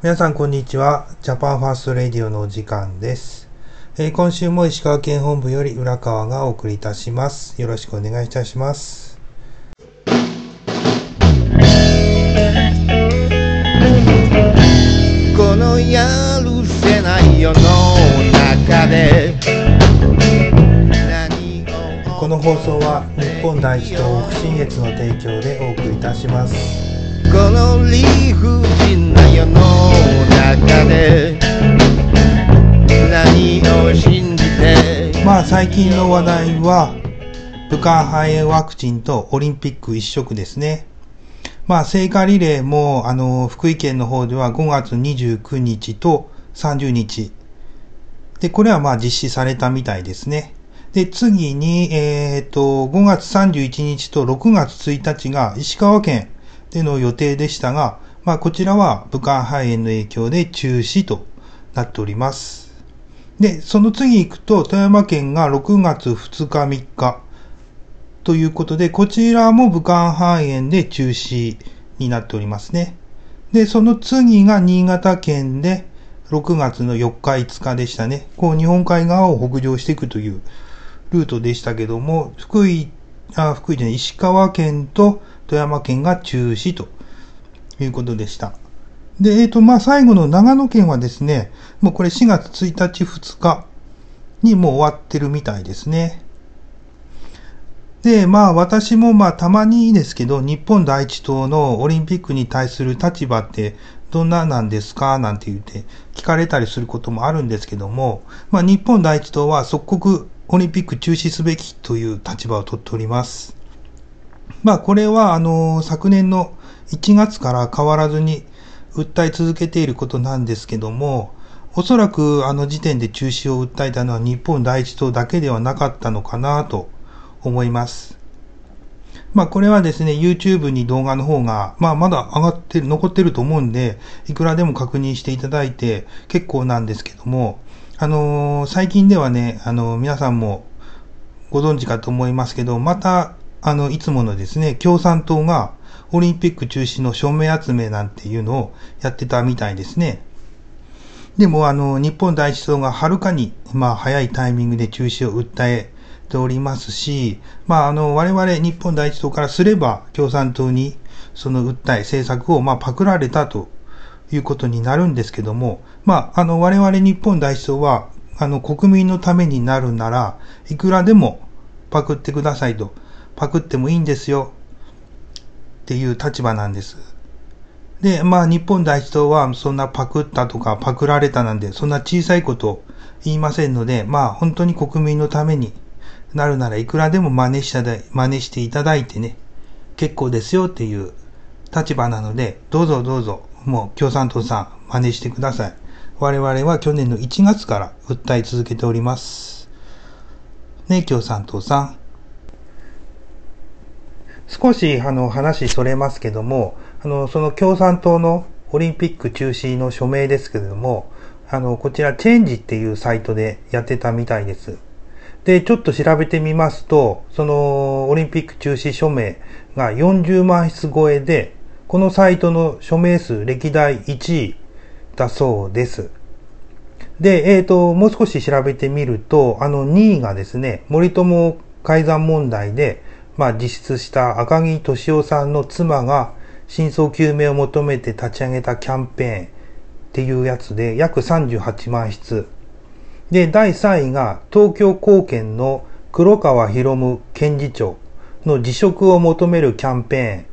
皆さんこんにちは。ジャパンファーストレディオのお時間です。えー今週も石川県本部より浦川がお送りいたします。よろしくお願いいたします。このやるせない世の中でこの放送は日本第一党北信越の提供でお送りいたします。この理不尽な世の中で何を信じてまあ最近の話題は武漢肺炎ワクチンとオリンピック一色ですね。まあ聖火リレーもあの福井県の方では5月29日と30日。で、これはまあ実施されたみたいですね。で、次に、えっ、と、5月31日と6月1日が石川県での予定でしたが、まあこちらは武漢肺炎の影響で中止となっております。で、その次行くと、富山県が6月2日3日ということで、こちらも武漢肺炎で中止になっておりますね。で、その次が新潟県で6月の4日5日でしたね。こう日本海側を北上していくというルートでしたけども、福井、あ、福井じゃない、石川県と富山県が中止ということでした。で、えっ、と、まあ、最後の長野県はですね、もうこれ4月1日2日にもう終わってるみたいですね。で、まあ私もまあたまにですけど、日本第一党のオリンピックに対する立場ってどんななんですか？なんて言って聞かれたりすることもあるんですけども、まあ日本第一党は即刻オリンピック中止すべきという立場を取っております。まあこれはあの昨年の1月から変わらずに訴え続けていることなんですけども、おそらくあの時点で中止を訴えたのは日本第一党だけではなかったのかなと思います。まあこれはですね、YouTube に動画の方が、まあまだ上がってる、残ってると思うんで、いくらでも確認していただいて結構なんですけども、あのー最近ではね、あのー皆さんもご存知かと思いますけど、また、あの、いつものですね、共産党がオリンピック中止の署名集めなんていうのをやってたみたいですね。でも、あの、日本第一党がはるかに、まあ、早いタイミングで中止を訴えておりますし、まあ、あの、我々日本第一党からすれば、共産党に、その訴え、政策を、まあ、パクられたということになるんですけども、まあ、あの、我々日本第一党は、あの、国民のためになるなら、いくらでもパクってくださいと、パクってもいいんですよ、っていう立場なんです。で、まあ日本第一党はそんなパクったとかパクられたなんで、そんな小さいことを言いませんので、まあ本当に国民のためになるならいくらでも真似しただ真似していただいてね、結構ですよっていう立場なので、どうぞどうぞ、もう共産党さん真似してください。我々は去年の1月から訴え続けております。ね、共産党さん。少しあの話それますけども、あのその共産党のオリンピック中止の署名ですけれども、あのこちらチェンジっていうサイトでやってたみたいです。で、ちょっと調べてみますと、そのオリンピック中止署名が40万筆超えで、このサイトの署名数歴代1位だそうです。で、えっ、と、もう少し調べてみると、あの2位がですね、森友改ざん問題で、まあ実質した赤木俊夫さんの妻が真相究明を求めて立ち上げたキャンペーンっていうやつで約38万筆。で、第3位が東京高検の黒川博夢検事長の辞職を求めるキャンペーンっ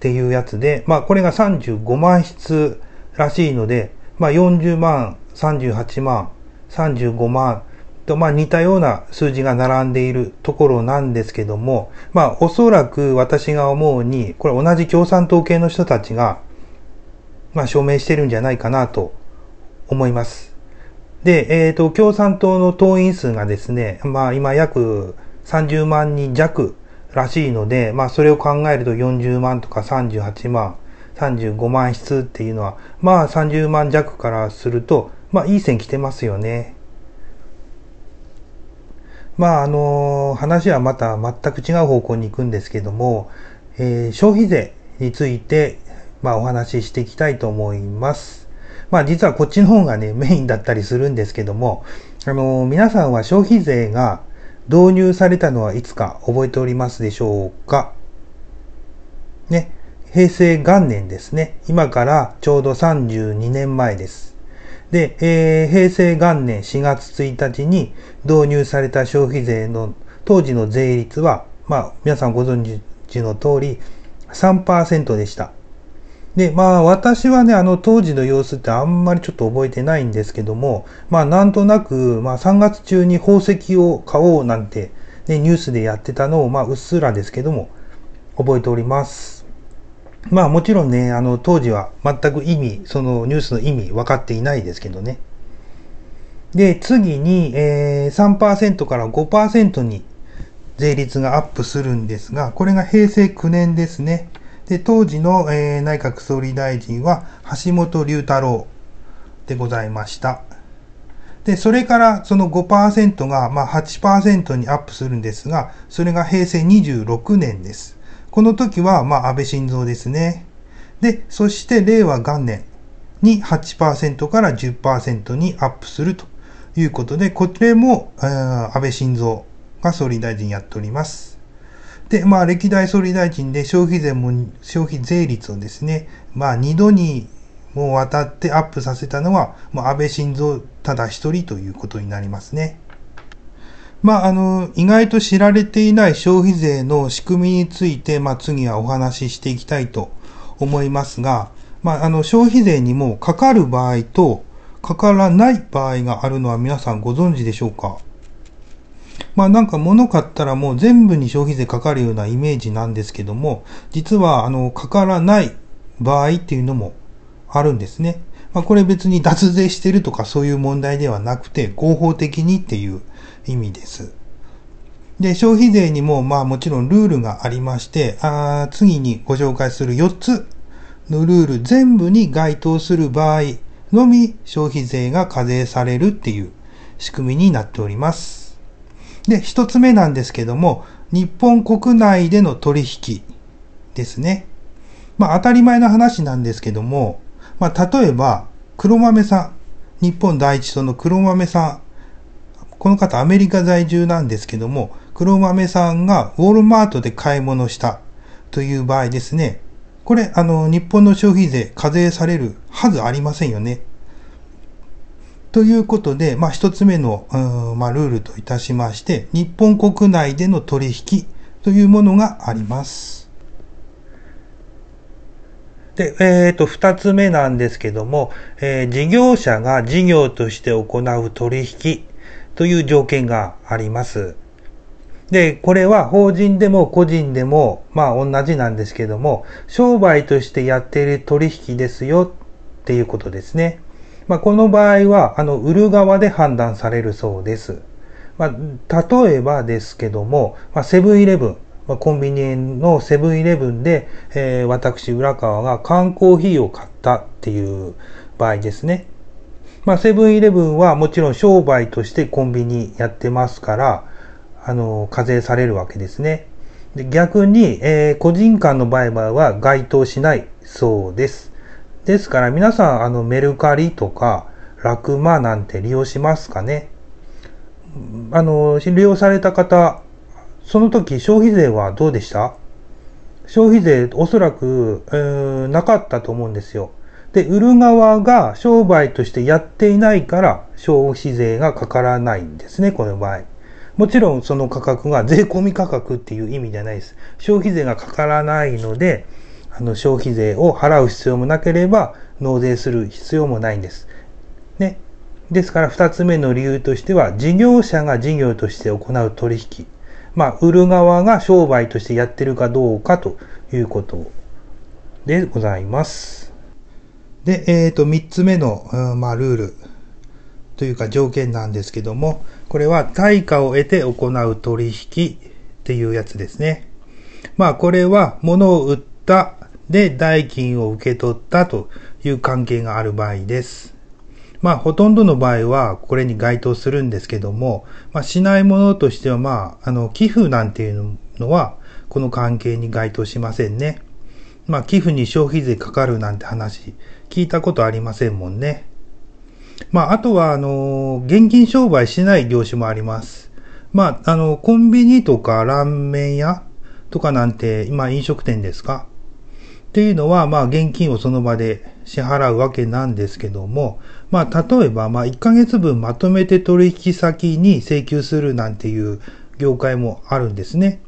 ていうやつで、まあこれが35万筆らしいので、まあ40万、38万、35万と、まあ似たような数字が並んでいるところなんですけども、まあおそらく私が思うに、これ同じ共産党系の人たちが、まあ証明してるんじゃないかなと思います。で、えっ、と、共産党の党員数がですね、まあ今約30万人弱らしいので、まあそれを考えると40万とか38万、35万筆っていうのは、まあ30万弱からすると、まあいい線来てますよね。まああの話はまた全く違う方向に行くんですけども、えー消費税について、まあお話ししていきたいと思います。まあ実はこっちの方がね、メインだったりするんですけども、あの、皆さんは消費税が導入されたのはいつか覚えておりますでしょうか？ね、平成元年ですね。今からちょうど32年前です。で、えー、平成元年4月1日に導入された消費税の当時の税率は、まあ、皆さんご存知の通り3%でした。で、まあ私はね、あの当時の様子ってあんまりちょっと覚えてないんですけども、まあなんとなく、まあ3月中に宝石を買おうなんて、ね、ニュースでやってたのを、まあうっすらですけども、覚えております。まあもちろんね、あの当時は全く意味、そのニュースの意味分かっていないですけどね。で、次に、えー、3%から5%に税率がアップするんですが、これが平成9年ですね。で、当時の、えー、内閣総理大臣は橋本龍太郎でございました。で、それからその5%が、まあ、8%にアップするんですが、それが平成26年です。この時は、まあ、安倍晋三ですね。で、そして令和元年に8%から10%にアップするということで、これも、安倍晋三が総理大臣やっております。で、まあ、歴代総理大臣で消費税も、消費税率をですね、まあ、2度にもわたってアップさせたのは、もう安倍晋三ただ一人ということになりますね。まあ、あの、意外と知られていない消費税の仕組みについて、まあ、次はお話ししていきたいと思いますが、まあ、あの、消費税にもかかる場合と、かからない場合があるのは皆さんご存知でしょうか？まあなんか物買ったらもう全部に消費税かかるようなイメージなんですけども、実はあの、かからない場合っていうのもあるんですね。まあこれ別に脱税してるとかそういう問題ではなくて、合法的にっていう意味です。で、消費税にも、まあもちろんルールがありまして、あ次にご紹介する4つのルール全部に該当する場合のみ消費税が課税されるっていう仕組みになっております。で、1つ目なんですけども、日本国内での取引ですね。まあ当たり前の話なんですけども、まあ例えば黒豆さん、日本第一党の黒豆さん、この方アメリカ在住なんですけども、黒豆さんがウォールマートで買い物したという場合ですね。これ、あの、日本の消費税課税されるはずありませんよね。ということで、まあ、一つ目の、まあ、ルールといたしまして、日本国内での取引というものがあります。で、えっ、ー、と、二つ目なんですけども、えー、事業者が事業として行う取引という条件があります。で、これは法人でも個人でも、まあ同じなんですけども、商売としてやっている取引ですよっていうことですね。まあこの場合は、あの、売る側で判断されるそうです。まあ、例えばですけども、まあ、セブンイレブン、まあ、コンビニのセブンイレブンで、えー、私、浦川が缶コーヒーを買ったっていう場合ですね。まあ、セブンイレブンはもちろん商売としてコンビニやってますから、あの、課税されるわけですね。で逆に、えー、個人間の売買は該当しないそうです。ですから皆さん、あの、メルカリとか、ラクマなんて利用しますかねあの、利用された方、その時消費税はどうでした？消費税おそらく、えー、なかったと思うんですよ。で、売る側が商売としてやっていないから消費税がかからないんですね、この場合。もちろんその価格が税込み価格っていう意味じゃないです。消費税がかからないので、あの消費税を払う必要もなければ納税する必要もないんです。ね。ですから二つ目の理由としては、事業者が事業として行う取引。まあ、売る側が商売としてやってるかどうかということでございます。で、えっ、ー、と、三つ目の、うん、まあ、ルールというか条件なんですけども、これは対価を得て行う取引っていうやつですね。まあ、これは物を売ったで代金を受け取ったという関係がある場合です。まあ、ほとんどの場合はこれに該当するんですけども、まあ、しないものとしては、まあ、あの、寄付なんていうのは、この関係に該当しませんね。まあ、寄付に消費税かかるなんて話聞いたことありませんもんね。まあ、あとは、あの、現金商売しない業種もあります。まあ、あの、コンビニとかラーメン屋とかなんて、今飲食店ですか？っていうのは、まあ、現金をその場で支払うわけなんですけども、まあ、例えば、まあ、1ヶ月分まとめて取引先に請求するなんていう業界もあるんですね。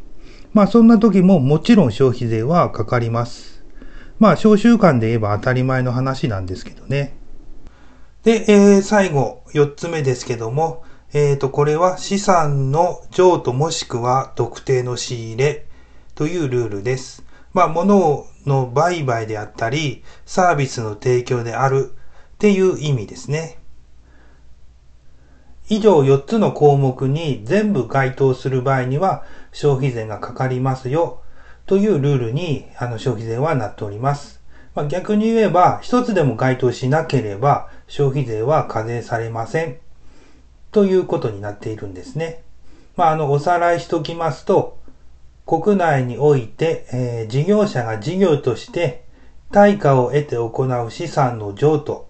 まあ、そんな時ももちろん消費税はかかります。まあ、小習慣で言えば当たり前の話なんですけどね。で、えー、最後、4つ目ですけども、えっ、ー、と、これは資産の譲渡もしくは特定の仕入れというルールです。まあ、物の売買であったり、サービスの提供であるっていう意味ですね。以上4つの項目に全部該当する場合には消費税がかかりますよというルールにあの消費税はなっております。まあ、逆に言えば1つでも該当しなければ消費税は課税されませんということになっているんですね。まあ、あの、おさらいしときますと、国内において、えー、事業者が事業として対価を得て行う資産の譲渡、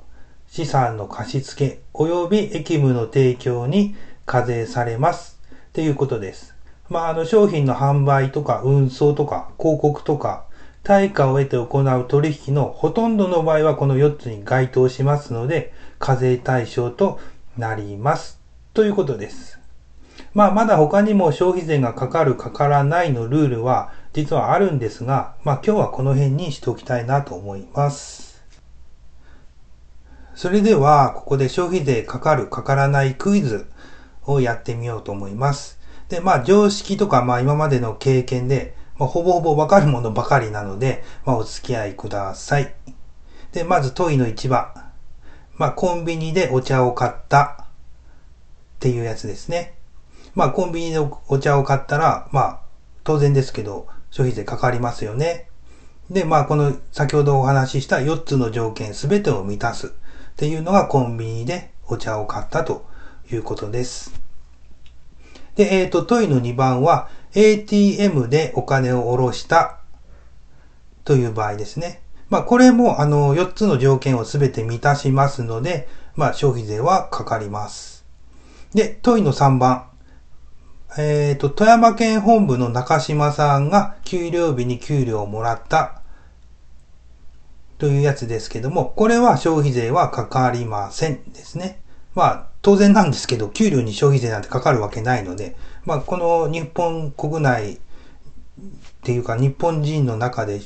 資産の貸付及び役務の提供に課税されますということです。まあ、あの商品の販売とか運送とか広告とか対価を得て行う取引のほとんどの場合はこの4つに該当しますので課税対象となりますということです。まあ、まだ他にも消費税がかかるかからないのルールは実はあるんですが、まあ今日はこの辺にしておきたいなと思います。それでは、ここで消費税かかるかからないクイズをやってみようと思います。で、まあ常識とかまあ今までの経験で、まあ、ほぼほぼわかるものばかりなので、まあお付き合いください。で、まず問いの1番。まあコンビニでお茶を買ったっていうやつですね。まあコンビニでお茶を買ったら、まあ当然ですけど消費税かかりますよね。で、まあこの先ほどお話しした4つの条件すべてを満たすっていうのがコンビニでお茶を買ったということです。で、えっ、ー、と、問いの2番は ATM でお金を下ろしたという場合ですね。まあこれもあの4つの条件をすべて満たしますので、まあ消費税はかかります。で、問いの3番。えっ、ー、と、富山県本部の中島さんが給料日に給料をもらったというやつですけども、これは消費税はかかりませんですね。まあ、当然なんですけど、給料に消費税なんてかかるわけないので、まあ、この日本国内っていうか日本人の中で、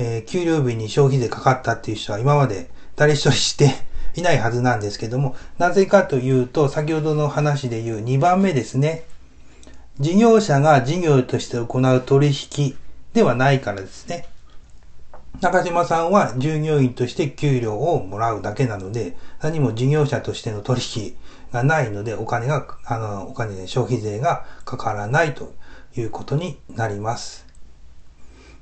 えー、給料日に消費税かかったっていう人は今まで誰一人して いないはずなんですけども、なぜかというと、先ほどの話で言う2番目ですね。事業者が事業として行う取引ではないからですね。中島さんは従業員として給料をもらうだけなので、何も事業者としての取引がないので、お金が、あの、お金で消費税がかからないということになります。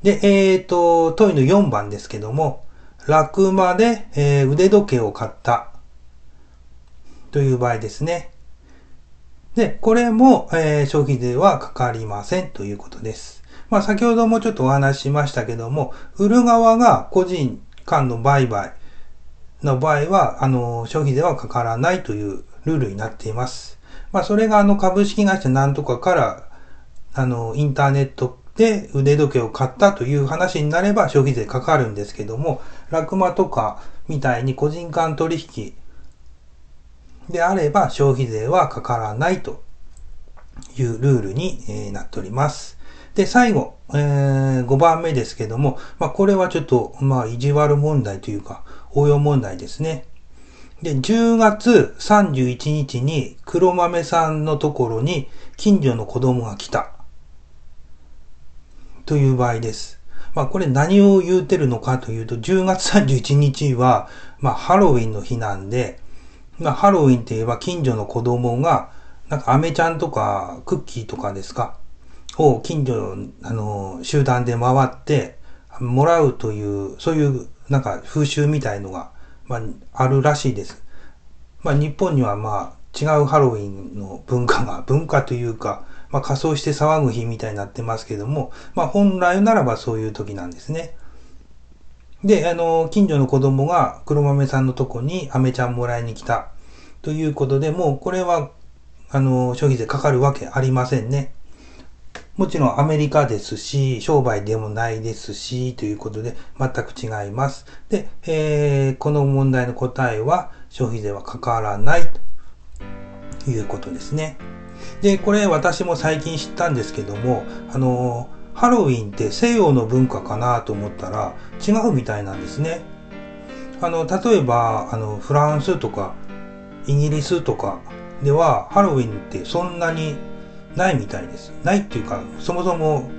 で、えっ、ー、と、問いの4番ですけども、楽間で、えー、腕時計を買ったという場合ですね。で、これも、えー、消費税はかかりませんということです。まあ、先ほどもちょっとお話ししましたけども、売る側が個人間の売買の場合は、あの、消費税はかからないというルールになっています。まあ、それがあの株式会社なんとかから、あの、インターネットで腕時計を買ったという話になれば消費税かかるんですけども、ラクマとかみたいに個人間取引であれば消費税はかからないというルールになっております。で、最後、えー、5番目ですけども、まあ、これはちょっと、まあ、意地悪問題というか、応用問題ですね。で、10月31日に黒豆さんのところに近所の子供が来た。という場合です。まあこれ何を言うてるのかというと、10月31日は、まあハロウィンの日なんで、まあ、ハロウィンって言えば近所の子供が、なんか、アメちゃんとか、クッキーとかですか、を近所の、あの、集団で回って、もらうという、そういう、なんか、風習みたいのが、まあ、あるらしいです。まあ、日本には、まあ、違うハロウィンの文化が、文化というか、まあ、仮装して騒ぐ日みたいになってますけども、まあ、本来ならばそういう時なんですね。で、あの、近所の子供が黒豆さんのとこに飴ちゃんもらいに来た。ということで、もうこれは、あの、消費税かかるわけありませんね。もちろんアメリカですし、商売でもないですし、ということで全く違います。で、えーこの問題の答えは消費税はかからないということですね。で、これ私も最近知ったんですけども、あの、ハロウィンって西洋の文化かなと思ったら違うみたいなんですね。あの、例えば、あの、フランスとかイギリスとかではハロウィンってそんなにないみたいです。ないっていうか、そもそも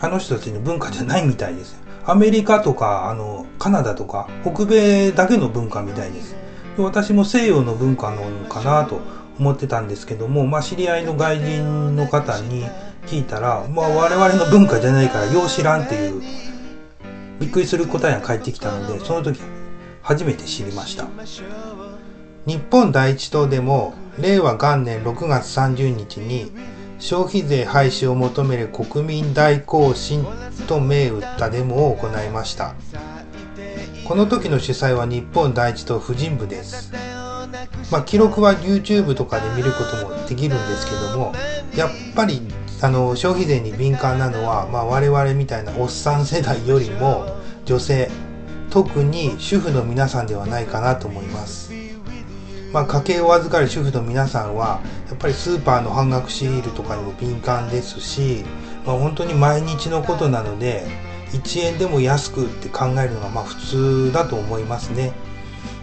あの人たちの文化じゃないみたいです。アメリカとか、あの、カナダとか、北米だけの文化みたいです。で私も西洋の文化なのかなと思ってたんですけども、まあ、知り合いの外人の方に聞いたら、まあ、我々の文化じゃないから、よう知らんっていう、びっくりする答えが返ってきたので、その時、初めて知りました。日本第一党でも令和元年6月30日に消費税廃止を求める国民大行進と銘打ったデモを行いました。この時の主催は日本第一党婦人部です。まあ記録は YouTube とかで見ることもできるんですけどもやっぱりあの消費税に敏感なのは、まあ、我々みたいなおっさん世代よりも女性特に主婦の皆さんではないかなと思います。まあ、家計を預かる主婦の皆さんはやっぱりスーパーの半額シールとかにも敏感ですし、まあ、本当に毎日のことなので1円でも安くって考えるのがまあ普通だと思いますね。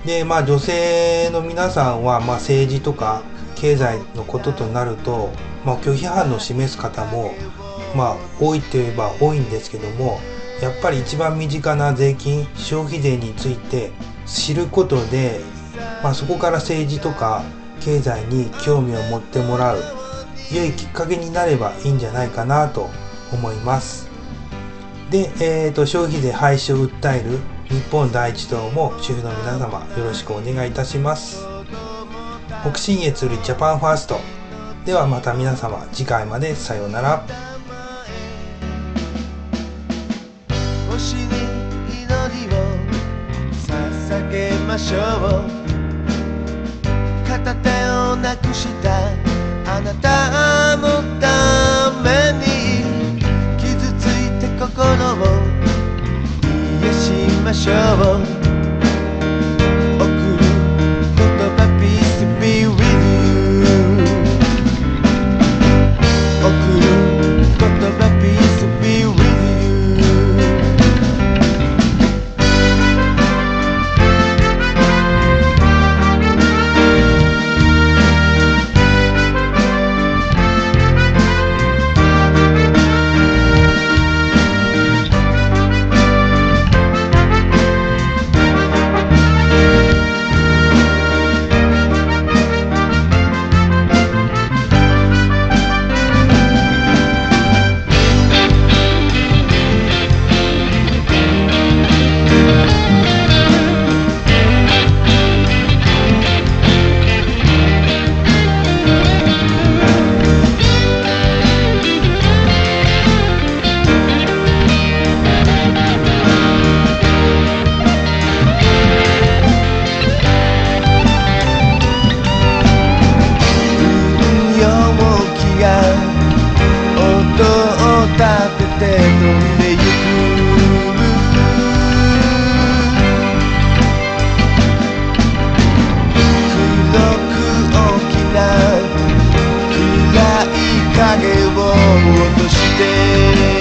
でまあ女性の皆さんはまあ政治とか経済のこととなると、まあ、拒否反応を示す方もまあ多いといえば多いんですけどもやっぱり一番身近な税金消費税について知ることでまあ、そこから政治とか経済に興味を持ってもらう良いきっかけになればいいんじゃないかなと思います。で、えー、と消費税廃止を訴える日本第一党も主婦の皆様よろしくお願いいたします。北信越よりジャパンファースト。ではまた皆様次回までさようなら。星に祈りを捧げましょう。なくしたあなたのために傷ついて心を癒しましょう。落として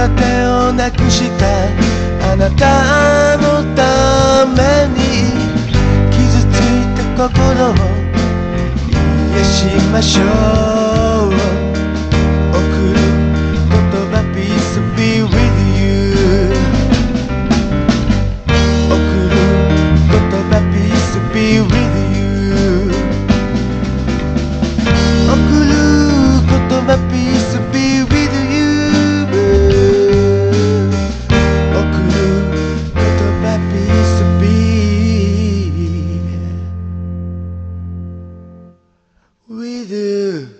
片手をなくしたあなたのために傷ついた心を癒しましょう。with you.